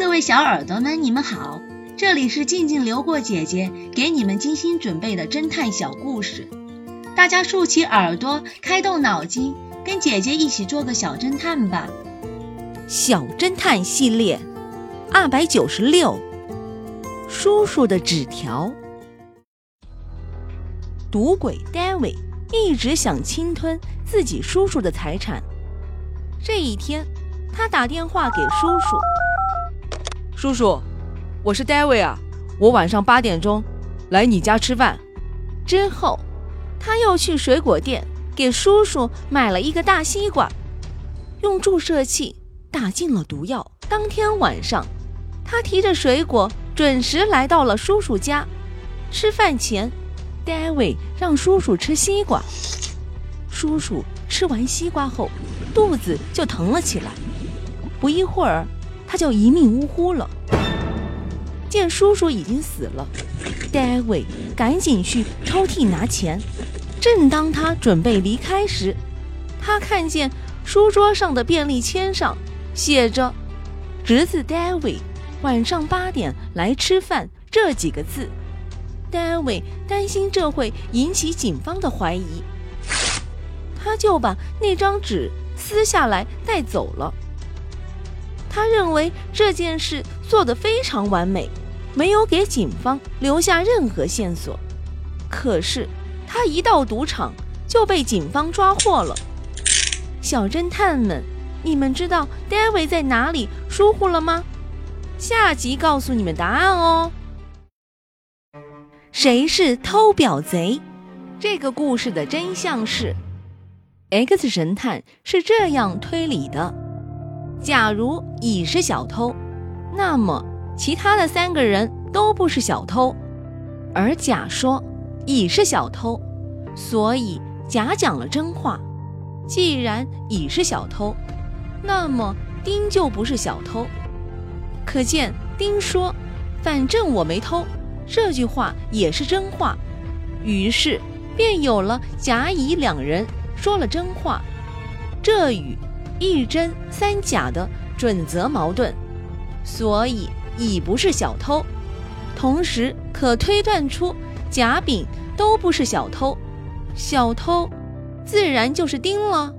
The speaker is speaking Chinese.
各位小耳朵们，你们好，这里是静静流过姐姐给你们精心准备的侦探小故事，大家竖起耳朵，开动脑筋，跟姐姐一起做个小侦探吧。小侦探系列二百九十六，叔叔的纸条。赌鬼 David 一直想侵吞自己叔叔的财产。这一天，他打电话给叔叔：“叔叔，我是 David 啊，我晚上八点钟来你家吃饭。”之后，他又去水果店给叔叔买了一个大西瓜，用注射器打进了毒药。当天晚上，他提着水果准时来到了叔叔家。吃饭前。David 让叔叔吃西瓜，叔叔吃完西瓜后，肚子就疼了起来。不一会儿，他就一命呜呼了。见叔叔已经死了，David 赶紧去抽屉拿钱。正当他准备离开时，他看见书桌上的便利签上写着“侄子 David 晚上八点来吃饭”这几个字。David 担心这会引起警方的怀疑，他就把那张纸撕下来带走了。他认为这件事做得非常完美，没有给警方留下任何线索。可是他一到赌场就被警方抓获了。小侦探们，你们知道 David 在哪里疏忽了吗？下集告诉你们答案哦。谁是偷表贼？这个故事的真相是，X 神探是这样推理的：假如乙是小偷，那么其他的三个人都不是小偷。而甲说乙是小偷，所以甲讲了真话。既然乙是小偷，那么丁就不是小偷。可见丁说：“反正我没偷。”这句话也是真话，于是便有了甲乙两人说了真话，这与一真三假的准则矛盾，所以乙不是小偷，同时可推断出甲丙都不是小偷，小偷自然就是丁了。